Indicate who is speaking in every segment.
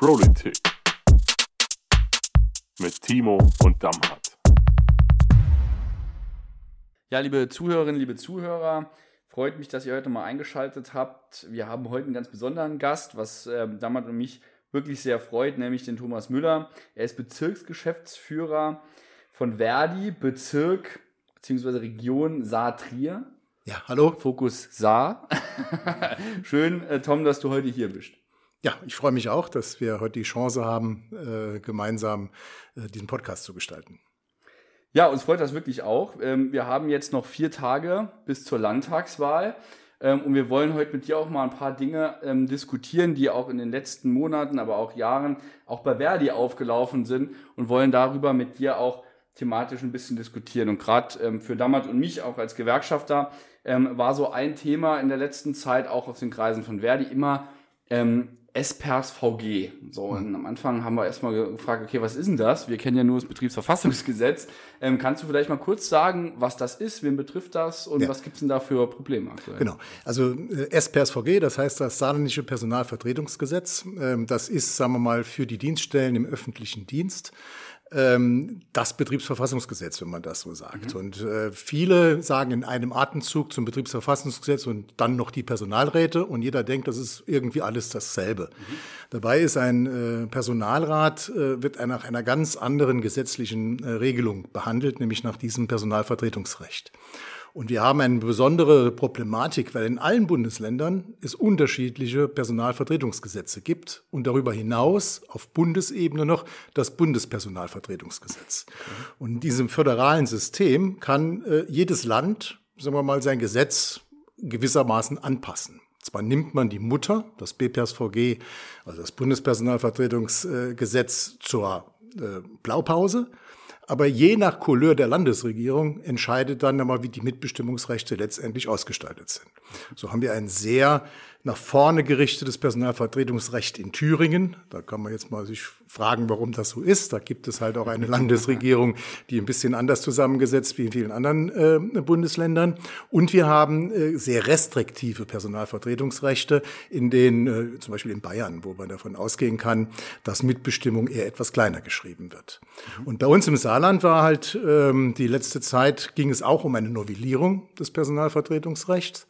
Speaker 1: Politik mit Timo und Damhardt.
Speaker 2: Ja, liebe Zuhörerinnen, liebe Zuhörer, freut mich, dass ihr heute mal eingeschaltet habt. Wir haben heute einen ganz besonderen Gast, was äh, Damhardt und mich wirklich sehr freut, nämlich den Thomas Müller. Er ist Bezirksgeschäftsführer von Verdi, Bezirk bzw. Region Saar-Trier.
Speaker 3: Ja, hallo.
Speaker 2: Fokus Saar. Schön, äh, Tom, dass du heute hier bist.
Speaker 3: Ja, ich freue mich auch, dass wir heute die Chance haben, äh, gemeinsam äh, diesen Podcast zu gestalten.
Speaker 2: Ja, uns freut das wirklich auch. Ähm, wir haben jetzt noch vier Tage bis zur Landtagswahl. Ähm, und wir wollen heute mit dir auch mal ein paar Dinge ähm, diskutieren, die auch in den letzten Monaten, aber auch Jahren auch bei Verdi aufgelaufen sind und wollen darüber mit dir auch thematisch ein bisschen diskutieren. Und gerade für Dammert und mich auch als Gewerkschafter war so ein Thema in der letzten Zeit auch aus den Kreisen von Verdi immer SPERS VG. So, und am Anfang haben wir erstmal gefragt, okay, was ist denn das? Wir kennen ja nur das Betriebsverfassungsgesetz. Ähm, kannst du vielleicht mal kurz sagen, was das ist, wen betrifft das und ja. was gibt's denn da für Probleme aktuell?
Speaker 3: Genau, also äh, SPERS VG, das heißt das Saarländische Personalvertretungsgesetz. Ähm, das ist, sagen wir mal, für die Dienststellen im öffentlichen Dienst ähm, das Betriebsverfassungsgesetz, wenn man das so sagt. Mhm. Und äh, viele sagen in einem Atemzug zum Betriebsverfassungsgesetz und dann noch die Personalräte und jeder denkt, das ist irgendwie alles dasselbe. Mhm. Dabei ist ein äh, Personalrat, äh, wird nach einer ganz anderen gesetzlichen äh, Regelung behandelt, nämlich nach diesem Personalvertretungsrecht. Und wir haben eine besondere Problematik, weil in allen Bundesländern es unterschiedliche Personalvertretungsgesetze gibt und darüber hinaus auf Bundesebene noch das Bundespersonalvertretungsgesetz. Und in diesem föderalen System kann äh, jedes Land, sagen wir mal, sein Gesetz gewissermaßen anpassen. Zwar nimmt man die Mutter, das BPSVG, also das Bundespersonalvertretungsgesetz, zur äh, Blaupause, aber je nach Couleur der Landesregierung entscheidet dann einmal, wie die Mitbestimmungsrechte letztendlich ausgestaltet sind. So haben wir ein sehr nach vorne gerichtetes Personalvertretungsrecht in Thüringen. Da kann man jetzt mal sich fragen, warum das so ist. Da gibt es halt auch eine Landesregierung, die ein bisschen anders zusammengesetzt wie in vielen anderen äh, Bundesländern. Und wir haben äh, sehr restriktive Personalvertretungsrechte in den, äh, zum Beispiel in Bayern, wo man davon ausgehen kann, dass Mitbestimmung eher etwas kleiner geschrieben wird. Und bei uns im Saarland war halt ähm, die letzte Zeit ging es auch um eine Novellierung des Personalvertretungsrechts.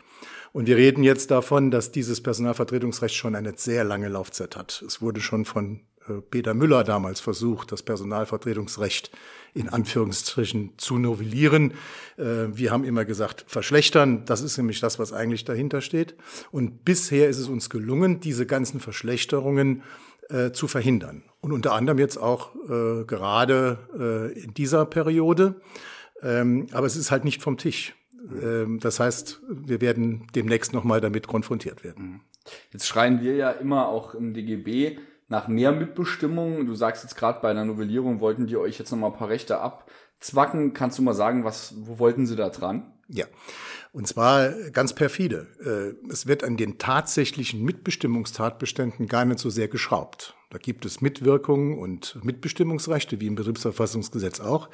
Speaker 3: Und wir reden jetzt davon, dass dieses Personalvertretungsrecht schon eine sehr lange Laufzeit hat. Es wurde schon von äh, Peter Müller damals versucht, das Personalvertretungsrecht in Anführungsstrichen zu novellieren. Äh, wir haben immer gesagt, verschlechtern. Das ist nämlich das, was eigentlich dahinter steht. Und bisher ist es uns gelungen, diese ganzen Verschlechterungen äh, zu verhindern. Und unter anderem jetzt auch gerade in dieser Periode. Ähm, aber es ist halt nicht vom Tisch. Ähm, das heißt, wir werden demnächst nochmal damit konfrontiert werden. Mhm.
Speaker 2: Jetzt schreien wir ja immer auch im DGB nach mehr Mitbestimmung. Du sagst jetzt gerade bei einer Novellierung wollten die euch jetzt nochmal ein paar Rechte abzwacken. Kannst du mal sagen, was, wo wollten sie da dran?
Speaker 3: Ja. Und zwar ganz perfide. Äh, es wird an den tatsächlichen Mitbestimmungstatbeständen gar nicht so sehr geschraubt. Da gibt es Mitwirkungen und Mitbestimmungsrechte, wie im Betriebsverfassungsgesetz auch.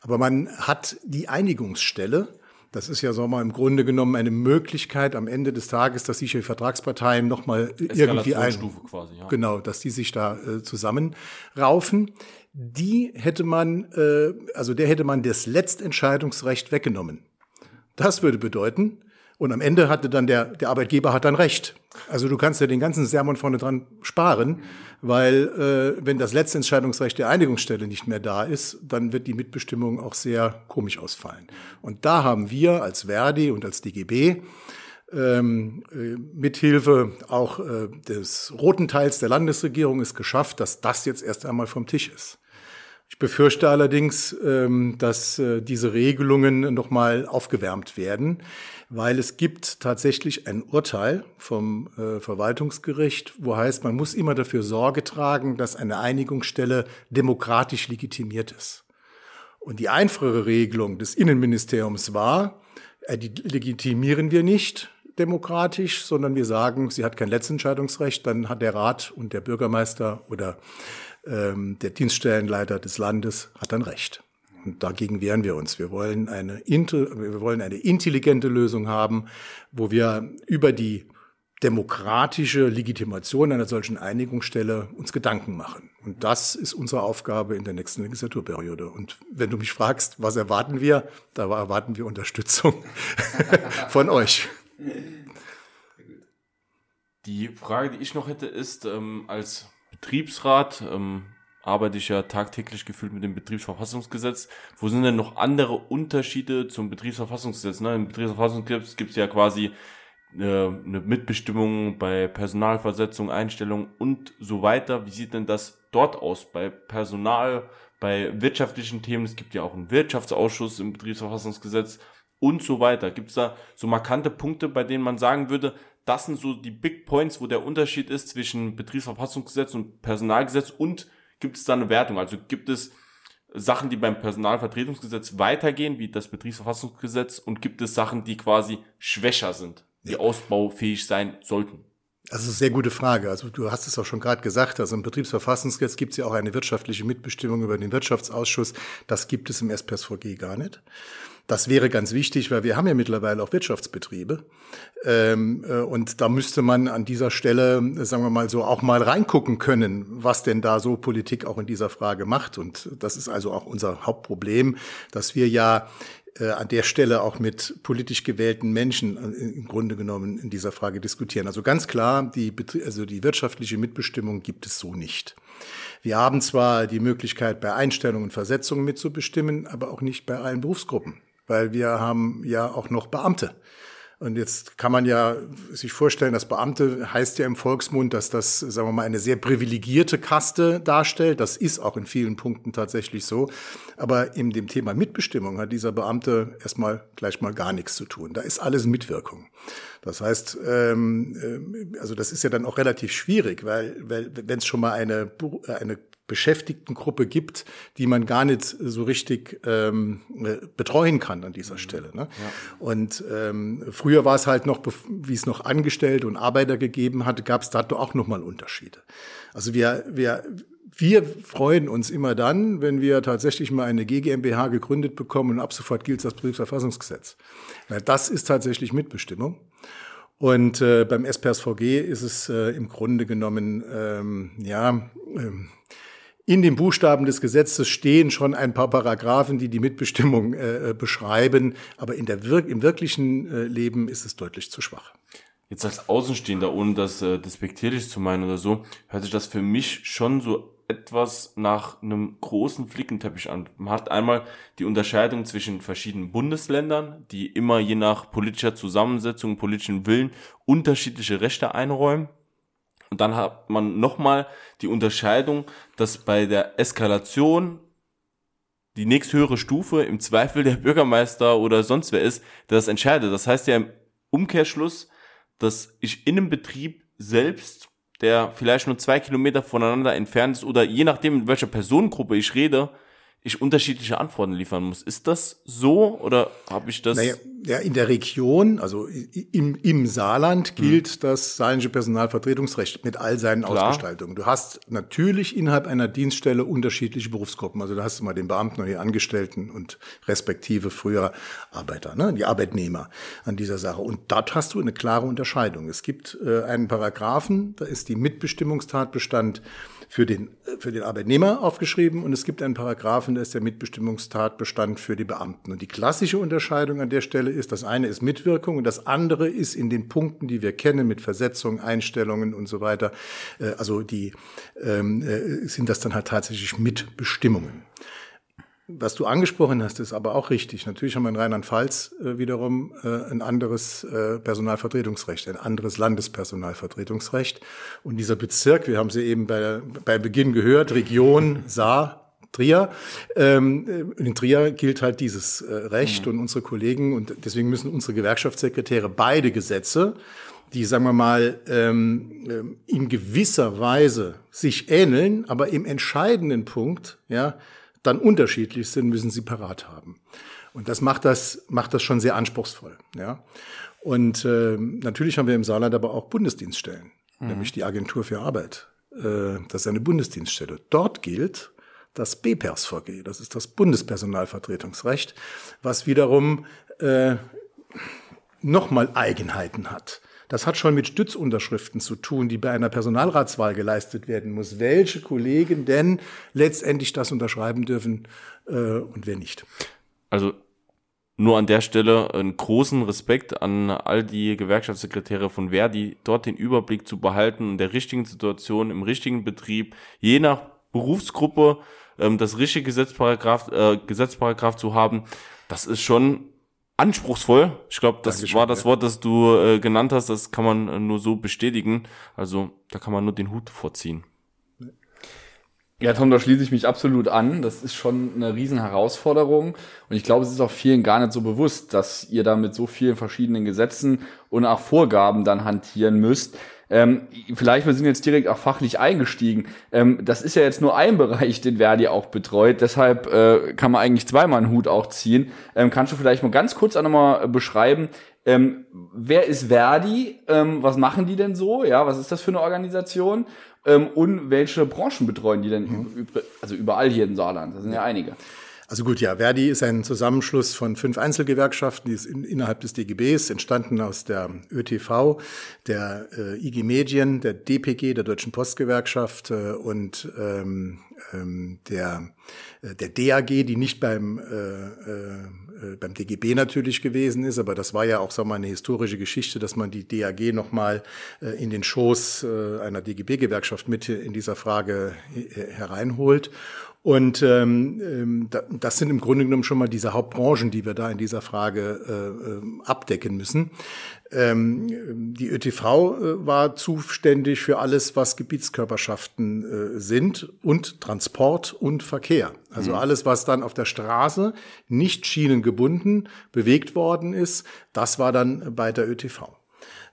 Speaker 3: Aber man hat die Einigungsstelle, das ist ja so mal im Grunde genommen eine Möglichkeit am Ende des Tages, dass sich die Vertragsparteien nochmal irgendwie ein, quasi, ja. genau, dass die sich da äh, zusammenraufen. Die hätte man, äh, also der hätte man das Letztentscheidungsrecht weggenommen. Das würde bedeuten, und am Ende hatte dann der, der Arbeitgeber hat dann recht. Also du kannst ja den ganzen Sermon vorne dran sparen, weil äh, wenn das letzte Entscheidungsrecht der Einigungsstelle nicht mehr da ist, dann wird die Mitbestimmung auch sehr komisch ausfallen. Und da haben wir als Verdi und als DGB ähm, äh, mithilfe auch äh, des roten Teils der Landesregierung es geschafft, dass das jetzt erst einmal vom Tisch ist. Ich befürchte allerdings, ähm, dass äh, diese Regelungen nochmal aufgewärmt werden, weil es gibt tatsächlich ein Urteil vom äh, Verwaltungsgericht, wo heißt, man muss immer dafür Sorge tragen, dass eine Einigungsstelle demokratisch legitimiert ist. Und die einfache Regelung des Innenministeriums war, äh, die legitimieren wir nicht demokratisch, sondern wir sagen, sie hat kein Letztentscheidungsrecht, dann hat der Rat und der Bürgermeister oder ähm, der Dienststellenleiter des Landes hat dann recht. Und dagegen wehren wir uns. Wir wollen eine, wir wollen eine intelligente Lösung haben, wo wir über die demokratische Legitimation einer solchen Einigungsstelle uns Gedanken machen. Und das ist unsere Aufgabe in der nächsten Legislaturperiode. Und wenn du mich fragst, was erwarten wir, da erwarten wir Unterstützung von euch.
Speaker 4: Die Frage, die ich noch hätte, ist, ähm, als Betriebsrat ähm, arbeite ich ja tagtäglich gefühlt mit dem Betriebsverfassungsgesetz. Wo sind denn noch andere Unterschiede zum Betriebsverfassungsgesetz? Ne? Im Betriebsverfassungsgesetz gibt es ja quasi eine, eine Mitbestimmung bei Personalversetzung, Einstellung und so weiter. Wie sieht denn das dort aus bei Personal, bei wirtschaftlichen Themen? Es gibt ja auch einen Wirtschaftsausschuss im Betriebsverfassungsgesetz und so weiter. Gibt es da so markante Punkte, bei denen man sagen würde, das sind so die Big Points, wo der Unterschied ist zwischen Betriebsverfassungsgesetz und Personalgesetz und gibt es da eine Wertung? Also gibt es Sachen, die beim Personalvertretungsgesetz weitergehen, wie das Betriebsverfassungsgesetz, und gibt es Sachen, die quasi schwächer sind, die ja. ausbaufähig sein sollten?
Speaker 3: Das ist eine sehr gute Frage. Also du hast es auch schon gerade gesagt, also im Betriebsverfassungsgesetz gibt es ja auch eine wirtschaftliche Mitbestimmung über den Wirtschaftsausschuss. Das gibt es im SPSVG gar nicht. Das wäre ganz wichtig, weil wir haben ja mittlerweile auch Wirtschaftsbetriebe. Ähm, äh, und da müsste man an dieser Stelle, sagen wir mal so, auch mal reingucken können, was denn da so Politik auch in dieser Frage macht. Und das ist also auch unser Hauptproblem, dass wir ja äh, an der Stelle auch mit politisch gewählten Menschen äh, im Grunde genommen in dieser Frage diskutieren. Also ganz klar, die, also die wirtschaftliche Mitbestimmung gibt es so nicht. Wir haben zwar die Möglichkeit, bei Einstellungen und Versetzungen mitzubestimmen, aber auch nicht bei allen Berufsgruppen weil wir haben ja auch noch Beamte. Und jetzt kann man ja sich vorstellen, dass Beamte heißt ja im Volksmund, dass das, sagen wir mal, eine sehr privilegierte Kaste darstellt. Das ist auch in vielen Punkten tatsächlich so. Aber in dem Thema Mitbestimmung hat dieser Beamte erstmal gleich mal gar nichts zu tun. Da ist alles Mitwirkung. Das heißt, ähm, äh, also das ist ja dann auch relativ schwierig, weil, weil wenn es schon mal eine, eine Beschäftigtengruppe gibt, die man gar nicht so richtig ähm, äh, betreuen kann an dieser mhm. Stelle. Ne? Ja. Und ähm, früher war es halt noch, wie es noch Angestellte und Arbeiter gegeben hatte, gab es da auch nochmal Unterschiede. Also wir, wir, wir freuen uns immer dann, wenn wir tatsächlich mal eine GmbH gegründet bekommen und ab sofort gilt das Betriebsverfassungsgesetz. Weil das ist tatsächlich Mitbestimmung. Und äh, beim SPSVG ist es äh, im Grunde genommen, ähm, ja, ähm, in den Buchstaben des Gesetzes stehen schon ein paar Paragraphen, die die Mitbestimmung äh, beschreiben, aber in der Wir im wirklichen äh, Leben ist es deutlich zu schwach.
Speaker 4: Jetzt als Außenstehender, ohne das äh, despektierlich zu meinen oder so, hört sich das für mich schon so etwas nach einem großen Flickenteppich an. Man hat einmal die Unterscheidung zwischen verschiedenen Bundesländern, die immer je nach politischer Zusammensetzung, politischen Willen unterschiedliche Rechte einräumen. Und dann hat man nochmal die Unterscheidung, dass bei der Eskalation die nächsthöhere Stufe im Zweifel der Bürgermeister oder sonst wer ist, der das entscheidet. Das heißt ja im Umkehrschluss, dass ich in einem Betrieb selbst, der vielleicht nur zwei Kilometer voneinander entfernt ist oder je nachdem, in welcher Personengruppe ich rede, ich unterschiedliche Antworten liefern muss. Ist das so oder habe ich das?
Speaker 3: Naja, ja, in der Region, also im, im Saarland, gilt hm. das saarländische Personalvertretungsrecht mit all seinen Klar. Ausgestaltungen. Du hast natürlich innerhalb einer Dienststelle unterschiedliche Berufsgruppen. Also da hast du mal den Beamten und die Angestellten und respektive früher Arbeiter, ne, die Arbeitnehmer an dieser Sache. Und dort hast du eine klare Unterscheidung. Es gibt äh, einen Paragraphen, da ist die Mitbestimmungstatbestand für den, für den Arbeitnehmer aufgeschrieben und es gibt einen Paragraphen, da ist der Mitbestimmungstatbestand für die Beamten. Und die klassische Unterscheidung an der Stelle ist, das eine ist Mitwirkung und das andere ist in den Punkten, die wir kennen, mit Versetzung, Einstellungen und so weiter, äh, also die ähm, äh, sind das dann halt tatsächlich Mitbestimmungen. Was du angesprochen hast, ist aber auch richtig. Natürlich haben wir in Rheinland-Pfalz äh, wiederum äh, ein anderes äh, Personalvertretungsrecht, ein anderes Landespersonalvertretungsrecht. Und dieser Bezirk, wir haben sie eben bei, bei Beginn gehört, Region Saar, Trier. Ähm, in Trier gilt halt dieses äh, Recht mhm. und unsere Kollegen und deswegen müssen unsere Gewerkschaftssekretäre beide Gesetze, die sagen wir mal ähm, ähm in gewisser Weise sich ähneln, aber im entscheidenden Punkt, ja, dann unterschiedlich sind, müssen sie parat haben. Und das macht das, macht das schon sehr anspruchsvoll. Ja? Und äh, natürlich haben wir im Saarland aber auch Bundesdienststellen, mhm. nämlich die Agentur für Arbeit. Äh, das ist eine Bundesdienststelle. Dort gilt das BPERSVG, das ist das Bundespersonalvertretungsrecht, was wiederum äh, nochmal Eigenheiten hat. Das hat schon mit Stützunterschriften zu tun, die bei einer Personalratswahl geleistet werden muss. Welche Kollegen denn letztendlich das unterschreiben dürfen äh, und wer nicht.
Speaker 4: Also nur an der Stelle einen großen Respekt an all die Gewerkschaftssekretäre von Verdi, dort den Überblick zu behalten in der richtigen Situation, im richtigen Betrieb, je nach Berufsgruppe ähm, das richtige Gesetzparagraf, äh, Gesetzparagraf zu haben. Das ist schon anspruchsvoll. Ich glaube, das
Speaker 3: Dankeschön,
Speaker 4: war das. Wort, das du äh, genannt hast. Das kann man äh, nur so bestätigen. Also da kann man nur den Hut vorziehen.
Speaker 2: Ja, Tom, da schließe ich mich absolut an. Das ist schon eine riesen Herausforderung. Und ich glaube, es ist auch vielen gar nicht so bewusst, dass ihr da mit so vielen verschiedenen Gesetzen und auch Vorgaben dann hantieren müsst. Ähm, vielleicht, wir sind jetzt direkt auch fachlich eingestiegen. Ähm, das ist ja jetzt nur ein Bereich, den Verdi auch betreut. Deshalb äh, kann man eigentlich zweimal einen Hut auch ziehen. Ähm, kannst du vielleicht mal ganz kurz auch nochmal äh, beschreiben, ähm, wer ist Verdi? Ähm, was machen die denn so? Ja, was ist das für eine Organisation? Ähm, und welche Branchen betreuen die denn? übr- Also überall hier in Saarland. Das sind ja einige.
Speaker 3: Also gut, ja, Verdi ist ein Zusammenschluss von fünf Einzelgewerkschaften, die ist in, innerhalb des DGBs entstanden aus der ÖTV, der äh, IG Medien, der DPG, der Deutschen Postgewerkschaft äh, und ähm, ähm, der, äh, der DAG, die nicht beim, äh, äh, beim DGB natürlich gewesen ist, aber das war ja auch sagen wir, mal, eine historische Geschichte, dass man die DAG nochmal äh, in den Schoß äh, einer DGB-Gewerkschaft mit in dieser Frage äh, hereinholt. Und ähm, ähm, da- das sind im Grunde genommen schon mal diese Hauptbranchen, die wir da in dieser Frage äh, ähm, abdecken müssen. Ähm, die ÖTV äh, war zuständig für alles, was Gebietskörperschaften äh, sind und Transport und Verkehr. Also alles, was dann auf der Straße nicht schienengebunden bewegt worden ist, das war dann bei der ÖTV.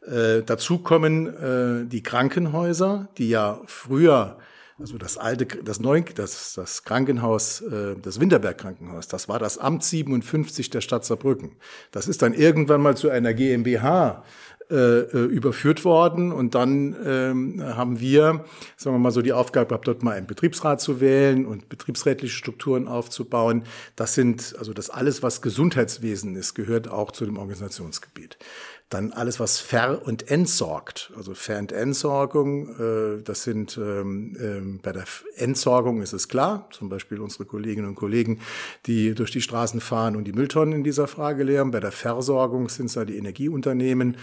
Speaker 3: Äh, dazu kommen äh, die Krankenhäuser, die ja früher, also das alte, das neue, das, das Krankenhaus, äh, das Winterberg Krankenhaus, das war das Amt 57 der Stadt Saarbrücken. Das ist dann irgendwann mal zu einer GmbH äh, äh, überführt worden und dann ähm, haben wir, sagen wir mal so, die Aufgabe gehabt, dort mal einen Betriebsrat zu wählen und betriebsrätliche Strukturen aufzubauen. Das sind, also das alles, was Gesundheitswesen ist, gehört auch zu dem Organisationsgebiet. Dann alles, was ver- und entsorgt, also Ver- und Entsorgung, äh, das sind ähm, ähm, bei der Entsorgung ist es klar, zum Beispiel unsere Kolleginnen und Kollegen, die durch die Straßen fahren und die Mülltonnen in dieser Frage leeren. Bei der Versorgung sind es da die Energieunternehmen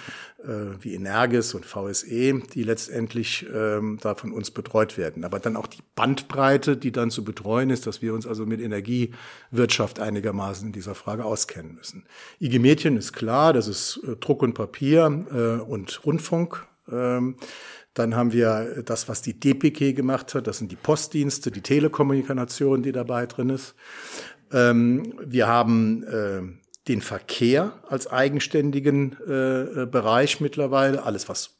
Speaker 3: äh, wie Energis und VSE, die letztendlich ähm, da von uns betreut werden. Aber dann auch die Bandbreite, die dann zu betreuen ist, dass wir uns also mit Energiewirtschaft einigermaßen in dieser Frage auskennen müssen. IG Mädchen ist klar, das ist äh, Druck und Papier äh, und Rundfunk. Ähm, dann haben wir das, was die DPG gemacht hat. Das sind die Postdienste, die Telekommunikation, die dabei drin ist. Ähm, wir haben äh, den Verkehr als eigenständigen äh, äh, Bereich mittlerweile. Alles, was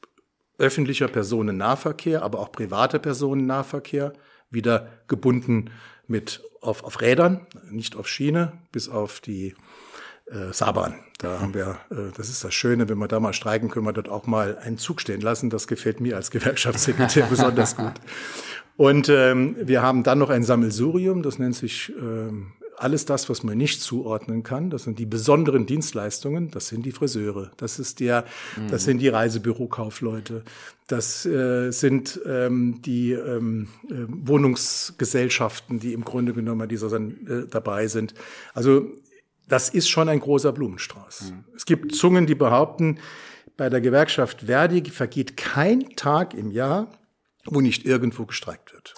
Speaker 3: öffentlicher Personennahverkehr, aber auch privater Personennahverkehr, wieder gebunden mit auf, auf Rädern, nicht auf Schiene, bis auf die äh, Saarbrand. Da haben wir, äh, das ist das Schöne, wenn wir da mal streiken, können wir dort auch mal einen Zug stehen lassen. Das gefällt mir als Gewerkschaftssekretär besonders gut. Und ähm, wir haben dann noch ein Sammelsurium, das nennt sich ähm, alles das, was man nicht zuordnen kann. Das sind die besonderen Dienstleistungen. Das sind die Friseure. Das ist der, das sind die Reisebürokaufleute. Das äh, sind ähm, die ähm, äh, Wohnungsgesellschaften, die im Grunde genommen dieser äh, dabei sind. Also das ist schon ein großer Blumenstrauß. Es gibt Zungen, die behaupten, bei der Gewerkschaft Verdi vergeht kein Tag im Jahr, wo nicht irgendwo gestreikt wird.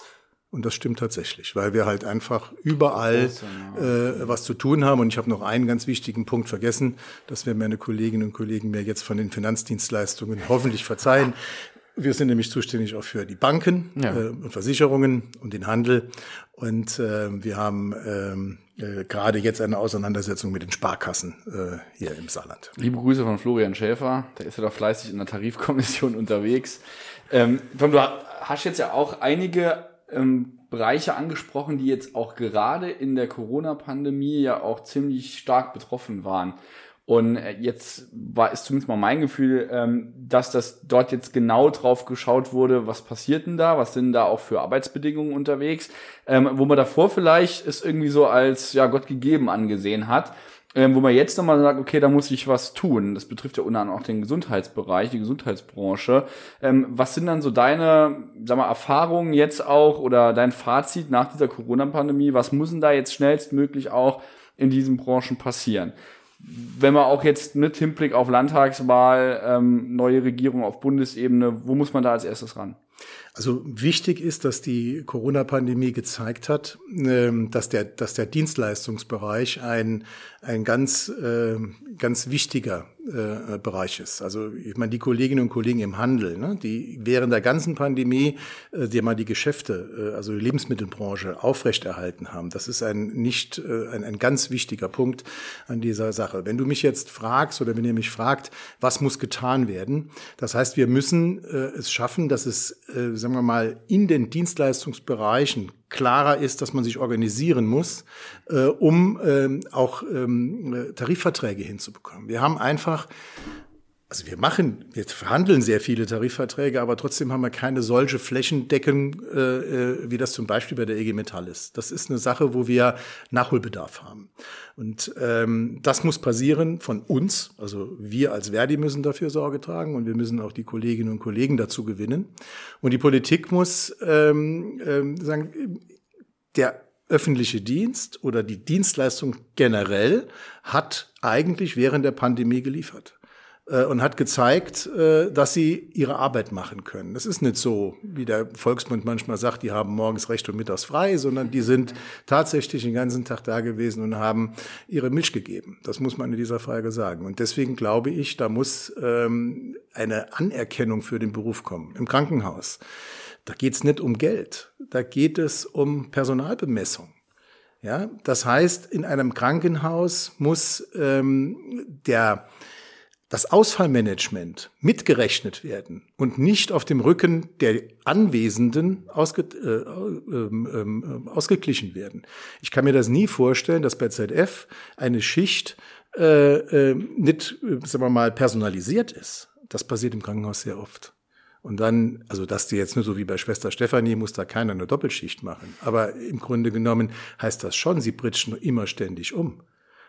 Speaker 3: Und das stimmt tatsächlich, weil wir halt einfach überall äh, was zu tun haben. Und ich habe noch einen ganz wichtigen Punkt vergessen, das werden meine Kolleginnen und Kollegen mir jetzt von den Finanzdienstleistungen hoffentlich verzeihen. Wir sind nämlich zuständig auch für die Banken
Speaker 2: Ja.
Speaker 3: äh, und Versicherungen und den Handel. Und äh, wir haben ähm, äh, gerade jetzt eine Auseinandersetzung mit den Sparkassen äh, hier im Saarland.
Speaker 2: Liebe Grüße von Florian Schäfer, der ist ja da fleißig in der Tarifkommission unterwegs. Ähm, Tom, du hast jetzt ja auch einige ähm, Bereiche angesprochen, die jetzt auch gerade in der Corona-Pandemie ja auch ziemlich stark betroffen waren. Und äh, jetzt war ist zumindest mal mein Gefühl, ähm, dass das dort jetzt genau drauf geschaut wurde, was passiert denn da, was sind da auch für Arbeitsbedingungen unterwegs, ähm, wo man davor vielleicht es irgendwie so als ja Gott gegeben angesehen hat. ähm, wo man jetzt nochmal sagt, okay, da muss ich was tun. Das betrifft ja unter anderem auch den Gesundheitsbereich, die Gesundheitsbranche. Ähm, was sind dann so deine, sag mal, Erfahrungen jetzt auch oder dein Fazit nach dieser Corona-Pandemie? Was muss denn da jetzt schnellstmöglich auch in diesen Branchen passieren? Wenn man auch jetzt mit Hinblick auf Landtagswahl, ähm, neue Regierung auf Bundesebene, wo muss man da als erstes ran?
Speaker 3: Also wichtig ist, dass die Corona-Pandemie gezeigt hat, ähm, dass der, dass der Dienstleistungsbereich ein, ein ganz, ähm, ganz wichtiger äh, Bereich ist. Also ich meine, die Kolleginnen und Kollegen im Handel, ne, die während der ganzen Pandemie, äh, die mal die Geschäfte, äh, also die Lebensmittelbranche aufrechterhalten haben. Das ist ein nicht ein, ein ganz wichtiger Punkt an dieser Sache. Wenn du mich jetzt fragst oder wenn ihr mich fragt, was muss getan werden, das heißt, wir müssen es schaffen, dass es sagen wir mal, in den Dienstleistungsbereichen klarer ist, dass man sich organisieren muss, äh, um ähm, auch ähm, Tarifverträge hinzubekommen. Wir haben einfach also wir machen, wir verhandeln sehr viele Tarifverträge, aber trotzdem haben wir keine solche Flächendecken, äh, äh wie das zum Beispiel bei der EG Metall ist. Das ist eine Sache, wo wir Nachholbedarf haben. Und ähm, das muss passieren von uns. Also wir als Verdi müssen dafür Sorge tragen und wir müssen auch die Kolleginnen und Kollegen dazu gewinnen. Und die Politik muss ähm, ähm, sagen, der öffentliche Dienst oder die Dienstleistung generell hat eigentlich während der Pandemie geliefert. Äh, und hat gezeigt, äh, dass sie ihre Arbeit machen können. Das ist nicht so, wie der Volksmund manchmal sagt, die haben morgens recht und mittags frei, sondern die sind tatsächlich den ganzen Tag da gewesen und haben ihre Milch gegeben. Das muss man in dieser Frage sagen. Und deswegen glaube ich, da muss ähm, eine Anerkennung für den Beruf kommen. Im Krankenhaus, da geht es nicht um Geld, da geht es um Personalbemessung. Ja, das heißt, in einem Krankenhaus muss ähm, der das Ausfallmanagement mitgerechnet werden und nicht auf dem Rücken der Anwesenden ausge, äh, äh, äh, ausgeglichen werden. Ich kann mir das nie vorstellen, dass bei ZF eine Schicht äh, äh, nicht, äh, sagen wir mal, personalisiert ist. Das passiert im Krankenhaus sehr oft. Und dann, also dass die jetzt nur so wie bei Schwester Stefanie, muss da keiner eine Doppelschicht machen. Aber im Grunde genommen heißt das schon, sie pritschen immer ständig um.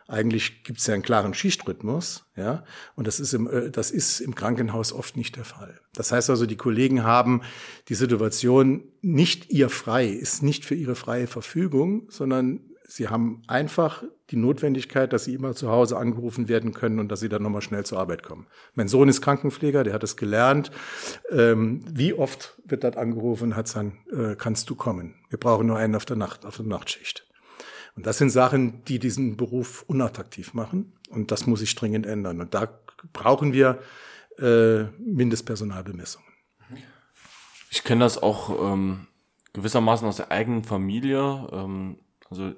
Speaker 3: Eigentlich gibt es ja einen klaren Schichtrhythmus, ja, und das ist, im, äh, das ist im Krankenhaus oft nicht der Fall. Das heißt also, die Kollegen haben die Situation nicht ihr frei, ist nicht für ihre freie Verfügung, sondern sie haben einfach die Notwendigkeit, dass sie immer zu Hause angerufen werden können und dass sie dann nochmal schnell zur Arbeit kommen. Mein Sohn ist Krankenpfleger, der hat es gelernt. Ähm, wie oft wird dort angerufen, hat dann, äh, kannst du kommen? Wir brauchen nur einen auf der Nacht, auf der Nachtschicht. Und das sind Sachen, die diesen Beruf unattraktiv machen. Und das muss sich dringend ändern. Und da brauchen wir äh, Mindestpersonalbemessungen.
Speaker 4: Ich kenne das auch ähm, gewissermaßen aus der eigenen Familie. Ähm, also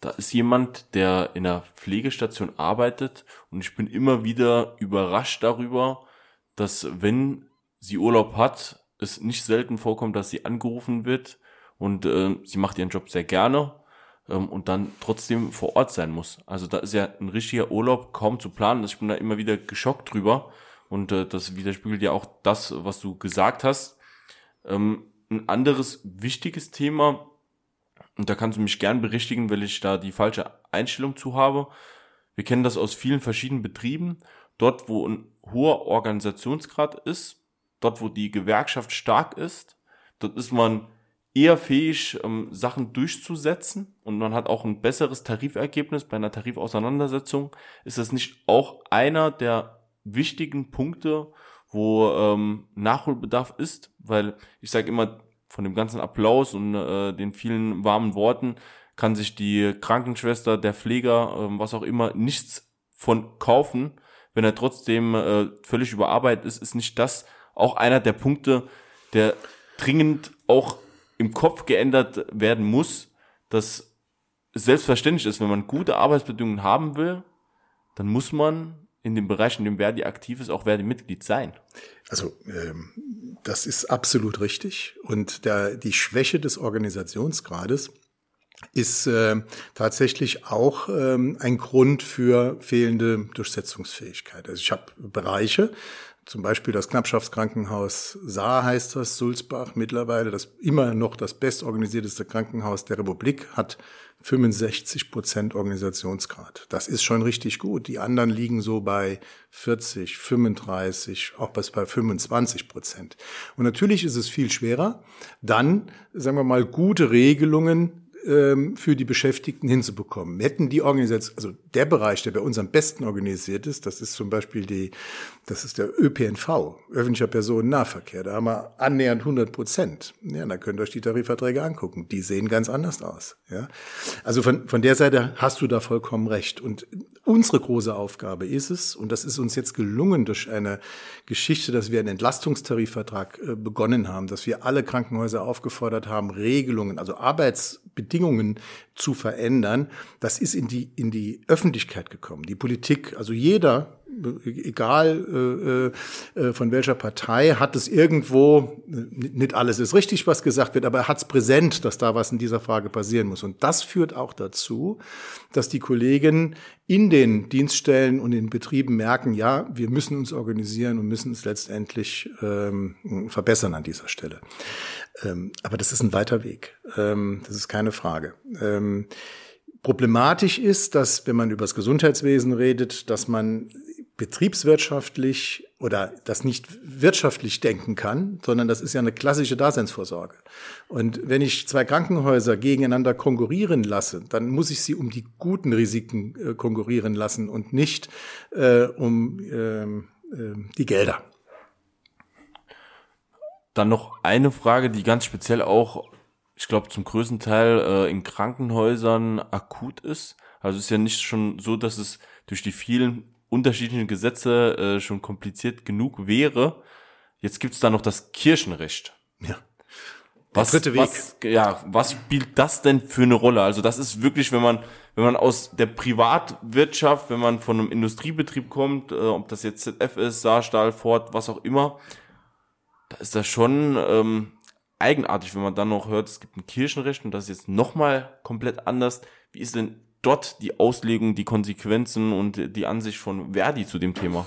Speaker 4: da ist jemand, der in der Pflegestation arbeitet und ich bin immer wieder überrascht darüber, dass wenn sie Urlaub hat, es nicht selten vorkommt, dass sie angerufen wird und äh, sie macht ihren Job sehr gerne ähm, und dann trotzdem vor Ort sein muss. Also da ist ja ein richtiger Urlaub kaum zu planen. Ich bin da immer wieder geschockt drüber und äh, das widerspiegelt ja auch das, was du gesagt hast. Ähm, ein anderes wichtiges Thema, und da kannst du mich gern berichtigen, weil ich da die falsche Einstellung zu habe. Wir kennen das aus vielen verschiedenen Betrieben. Dort, wo ein hoher Organisationsgrad ist, dort, wo die Gewerkschaft stark ist, dort ist man eher fähig, ähm, Sachen durchzusetzen und man hat auch ein besseres Tarifergebnis bei einer Tarifauseinandersetzung. Ist das nicht auch einer der wichtigen Punkte, wo ähm, Nachholbedarf ist? Weil ich sage immer, von dem ganzen Applaus und äh, den vielen warmen Worten kann sich die Krankenschwester, der Pfleger, äh, was auch immer, nichts von kaufen. Wenn er trotzdem äh, völlig überarbeitet ist, ist nicht das auch einer der Punkte, der dringend auch im Kopf geändert werden muss, dass selbstverständlich ist, wenn man gute Arbeitsbedingungen haben will, dann muss man in dem Bereich, in dem Verdi aktiv ist, auch Verdi-Mitglied sein.
Speaker 3: Also ähm, das ist absolut richtig. Und der, die Schwäche des Organisationsgrades ist äh, tatsächlich auch ähm, ein Grund für fehlende Durchsetzungsfähigkeit. Also ich habe Bereiche, zum Beispiel das Knappschaftskrankenhaus Saar heißt das, Sulzbach mittlerweile, das immer noch das bestorganisierteste Krankenhaus der Republik, hat 65 Prozent Organisationsgrad. Das ist schon richtig gut. Die anderen liegen so bei 40, 35, auch bis bei 25 Prozent. Und natürlich ist es viel schwerer, dann, sagen wir mal, gute Regelungen ähm, für die Beschäftigten hinzubekommen. Hätten die Organisation, also der Bereich, der bei uns am besten organisiert ist, das ist zum Beispiel die, das ist der ÖPNV, öffentlicher Personennahverkehr. Da haben wir annähernd 100 Prozent. Ja, da könnt ihr euch die Tarifverträge angucken. Die sehen ganz anders aus. Ja, also von, von der Seite hast du da vollkommen recht. Und unsere große Aufgabe ist es, und das ist uns jetzt gelungen durch eine Geschichte, dass wir einen Entlastungstarifvertrag äh, begonnen haben, dass wir alle Krankenhäuser aufgefordert haben, Regelungen, also Arbeitsbedingungen zu verändern. Das ist in die, in die Öffentlichkeit gekommen. Die Politik, also jeder egal äh, äh, von welcher Partei, hat es irgendwo, nicht alles ist richtig, was gesagt wird, aber er hat es präsent, dass da was in dieser Frage passieren muss. Und das führt auch dazu, dass die Kollegen in den Dienststellen und in Betrieben merken, ja, wir müssen uns organisieren und müssen es letztendlich ähm, verbessern an dieser Stelle. Ähm, aber das ist ein weiter Weg. Ähm, das ist keine Frage. Ähm, Problematisch ist, dass, wenn man über das Gesundheitswesen redet, dass man betriebswirtschaftlich oder das nicht wirtschaftlich denken kann, sondern das ist ja eine klassische Daseinsvorsorge. Und wenn ich zwei Krankenhäuser gegeneinander konkurrieren lasse, dann muss ich sie um die guten Risiken äh, konkurrieren lassen und nicht äh, um äh, die Gelder.
Speaker 4: Dann noch eine Frage, die ganz speziell auch, ich glaube, zum größten Teil äh, in Krankenhäusern akut ist. Also es ist ja nicht schon so, dass es durch die vielen unterschiedlichen Gesetze äh, schon kompliziert genug wäre. Jetzt gibt's da noch das Kirchenrecht.
Speaker 3: Ja.
Speaker 4: Der was, dritte Weg. Was, ja, was spielt das denn für eine Rolle? Also das ist wirklich, wenn man, wenn man aus der Privatwirtschaft, wenn man von einem Industriebetrieb kommt, äh, ob das jetzt ZF ist, Saarstahl, Ford, was auch immer, da ist das schon ähm, eigenartig, wenn man dann noch hört, es gibt ein Kirchenrecht und das ist jetzt nochmal komplett anders. Wie ist denn dort die Auslegung, die Konsequenzen und die Ansicht von Verdi zu dem Thema?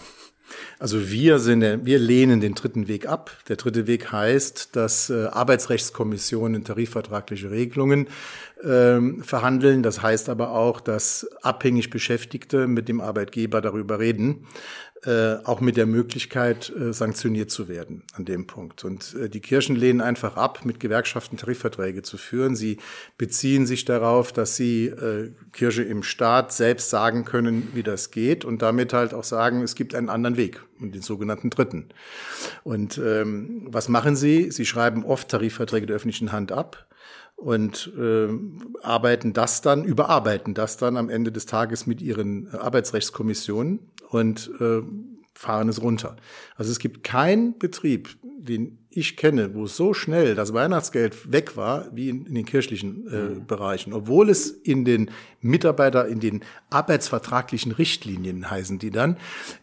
Speaker 3: Also wir sind, wir lehnen den dritten Weg ab. Der dritte Weg heißt, dass äh, Arbeitsrechtskommissionen tarifvertragliche Regelungen ähm, verhandeln. Das heißt aber auch, dass abhängig Beschäftigte mit dem Arbeitgeber darüber reden, äh, auch mit der Möglichkeit, äh, sanktioniert zu werden an dem Punkt. Und äh, die Kirchen lehnen einfach ab, mit Gewerkschaften Tarifverträge zu führen. Sie beziehen sich darauf, dass sie äh, Kirche im Staat selbst sagen können, wie das geht und damit halt auch sagen, es gibt einen anderen Weg, den sogenannten Dritten. Und ähm, was machen sie? Sie schreiben oft Tarifverträge der öffentlichen Hand ab und äh, arbeiten das dann, überarbeiten das dann am Ende des Tages mit ihren Arbeitsrechtskommissionen und äh, fahren es runter. Also es gibt keinen Betrieb, den ich kenne, wo so schnell das Weihnachtsgeld weg war, wie in, in den kirchlichen äh, mhm. Bereichen, obwohl es in den Mitarbeiter, in den arbeitsvertraglichen Richtlinien heißen die dann,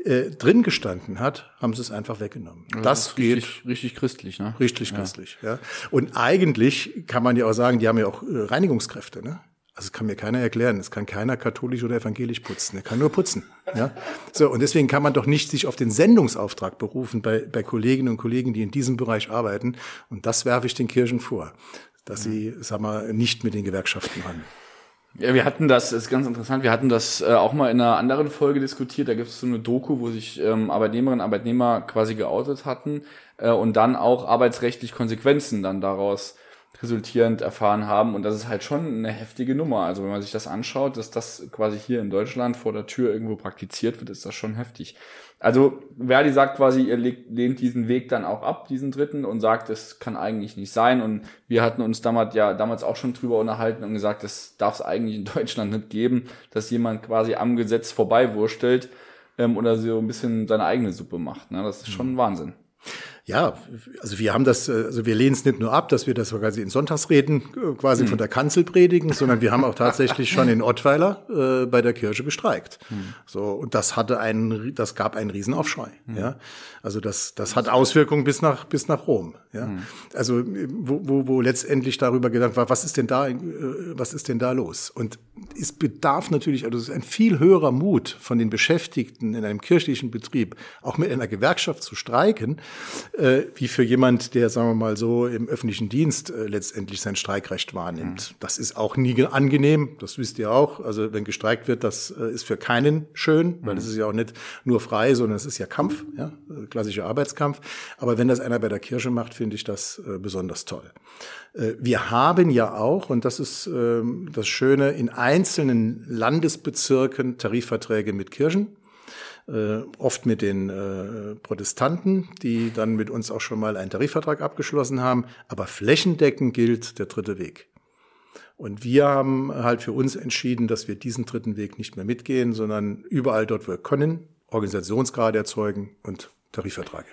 Speaker 3: äh, drin gestanden hat, haben sie es einfach weggenommen.
Speaker 2: Also das, das geht richtig, richtig christlich, ne?
Speaker 3: Richtig ja. christlich, ja. Und eigentlich kann man ja auch sagen, die haben ja auch äh, Reinigungskräfte, ne? Also kann mir keiner erklären. Es kann keiner katholisch oder evangelisch putzen. Er kann nur putzen. Ja? So, und deswegen kann man doch nicht sich auf den Sendungsauftrag berufen bei, bei Kolleginnen und Kollegen, die in diesem Bereich arbeiten. Und das werfe ich den Kirchen vor, dass sie, sag mal, nicht mit den Gewerkschaften handeln.
Speaker 2: Ja, wir hatten das, das ist ganz interessant, wir hatten das äh, auch mal in einer anderen Folge diskutiert. Da gibt es so eine Doku, wo sich ähm, Arbeitnehmerinnen und Arbeitnehmer quasi geoutet hatten äh, und dann auch arbeitsrechtlich Konsequenzen dann daraus resultierend erfahren haben. Und das ist halt schon eine heftige Nummer. Also wenn man sich das anschaut, dass das quasi hier in Deutschland vor der Tür irgendwo praktiziert wird, ist das schon heftig. Also Verdi sagt quasi, ihr lehnt diesen Weg dann auch ab, diesen dritten, und sagt, es kann eigentlich nicht sein. Und wir hatten uns damals ja damals auch schon drüber unterhalten und gesagt, das darf es eigentlich in Deutschland nicht geben, dass jemand quasi am Gesetz vorbeiwurstelt ähm, oder so ein bisschen seine eigene Suppe macht. Ne? Das ist schon mhm. Wahnsinn.
Speaker 3: Ja, also wir haben das, äh, also wir lehnen es nicht nur ab, dass wir das quasi in Sonntagsreden äh, quasi mhm. von der Kanzel predigen, sondern wir haben auch tatsächlich schon in Ottweiler äh, bei der Kirche gestreikt. Mhm. So und das hatte einen, das gab einen Riesenaufschrei. Mhm. Ja, also das, das hat Auswirkungen bis nach bis nach Rom. Ja, mhm. also wo, wo, wo letztendlich darüber gedacht war, was ist denn da, äh, was ist denn da los? Und es bedarf natürlich, also es ist ein viel höherer Mut von den Beschäftigten in einem kirchlichen Betrieb, auch mit einer Gewerkschaft zu streiken äh, wie für jemand, der, sagen wir mal so, im öffentlichen Dienst äh, letztendlich sein Streikrecht wahrnimmt. Mhm. Das ist auch nie angenehm, das wisst ihr auch. Also wenn gestreikt wird, das äh, ist für keinen schön, weil es mhm. ist ja auch nicht nur frei, sondern es ist ja Kampf, ja, äh, klassischer Arbeitskampf. Aber wenn das einer bei der Kirche macht, finde ich das äh, besonders toll. Äh, wir haben ja auch, und das ist ähm, das Schöne, in einzelnen Landesbezirken Tarifverträge mit Kirchen äh, oft mit den äh, Protestanten, die dann mit uns auch schon mal einen Tarifvertrag abgeschlossen haben. Aber flächendeckend gilt der dritte Weg. Und wir haben halt für uns entschieden, dass wir diesen dritten Weg nicht mehr mitgehen, sondern überall dort, wo wir können, Organisationsgrade erzeugen und Tarifverträge.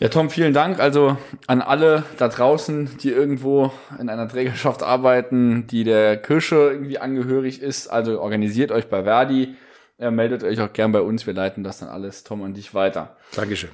Speaker 2: Ja, Tom, vielen Dank. Also an alle da draußen, die irgendwo in einer Trägerschaft arbeiten, die der Kirche irgendwie angehörig ist. Also organisiert euch bei Verdi. Ja, meldet euch auch gern bei uns. Wir leiten das dann alles, Tom, an dich weiter.
Speaker 3: Dankeschön.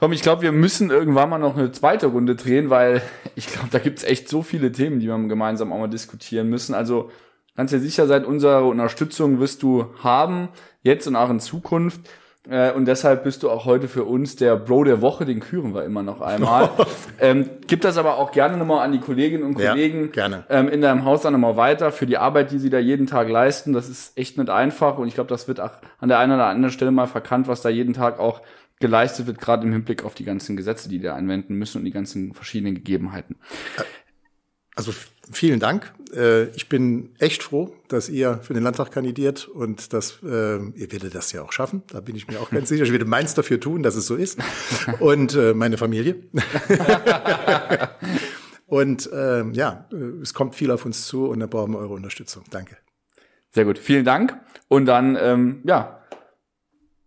Speaker 2: Tom, ich glaube, wir müssen irgendwann mal noch eine zweite Runde drehen, weil ich glaube, da gibt's echt so viele Themen, die wir gemeinsam auch mal diskutieren müssen. Also ganz sicher sein, unsere Unterstützung wirst du haben, jetzt und auch in Zukunft. Äh, und deshalb bist du auch heute für uns der Bro der Woche, den küren wir immer noch einmal. ähm, gib das aber auch gerne nochmal an die Kolleginnen und Kollegen
Speaker 3: ja, gerne.
Speaker 2: Ähm, in deinem Haus dann nochmal weiter für die Arbeit, die sie da jeden Tag leisten. Das ist echt nicht einfach und ich glaube, das wird auch an der einen oder anderen Stelle mal verkannt, was da jeden Tag auch geleistet wird, gerade im Hinblick auf die ganzen Gesetze, die da anwenden müssen und die ganzen verschiedenen Gegebenheiten.
Speaker 3: Also vielen Dank. Äh, ich bin echt froh, dass ihr für den Landtag kandidiert und dass äh, ihr werdet das ja auch schaffen. Da bin ich mir auch ganz sicher. Ich werde meins dafür tun, dass es so ist. Und äh, meine Familie. und ähm, ja, es kommt viel auf uns zu und da brauchen wir eure Unterstützung. Danke.
Speaker 2: Sehr gut, vielen Dank. Und dann, ähm, ja,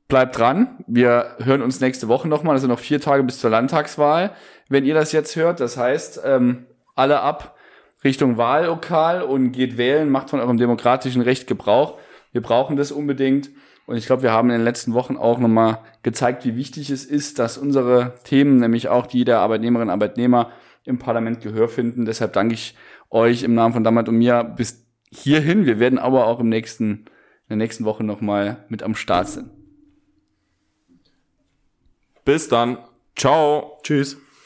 Speaker 2: bleibt dran. Wir hören uns nächste Woche nochmal. Das sind noch vier Tage bis zur Landtagswahl. Wenn ihr das jetzt hört, das heißt, ähm, alle ab Richtung Wahllokal und geht wählen, macht von eurem demokratischen Recht Gebrauch. Wir brauchen das unbedingt. Und ich glaube, wir haben in den letzten Wochen auch nochmal gezeigt, wie wichtig es ist, dass unsere Themen, nämlich auch die der Arbeitnehmerinnen und Arbeitnehmer, im Parlament Gehör finden. Deshalb danke ich euch im Namen von Damat und mir bis hierhin. Wir werden aber auch im nächsten, in der nächsten Woche nochmal mit am Start sein.
Speaker 4: Bis dann. Ciao.
Speaker 3: Tschüss.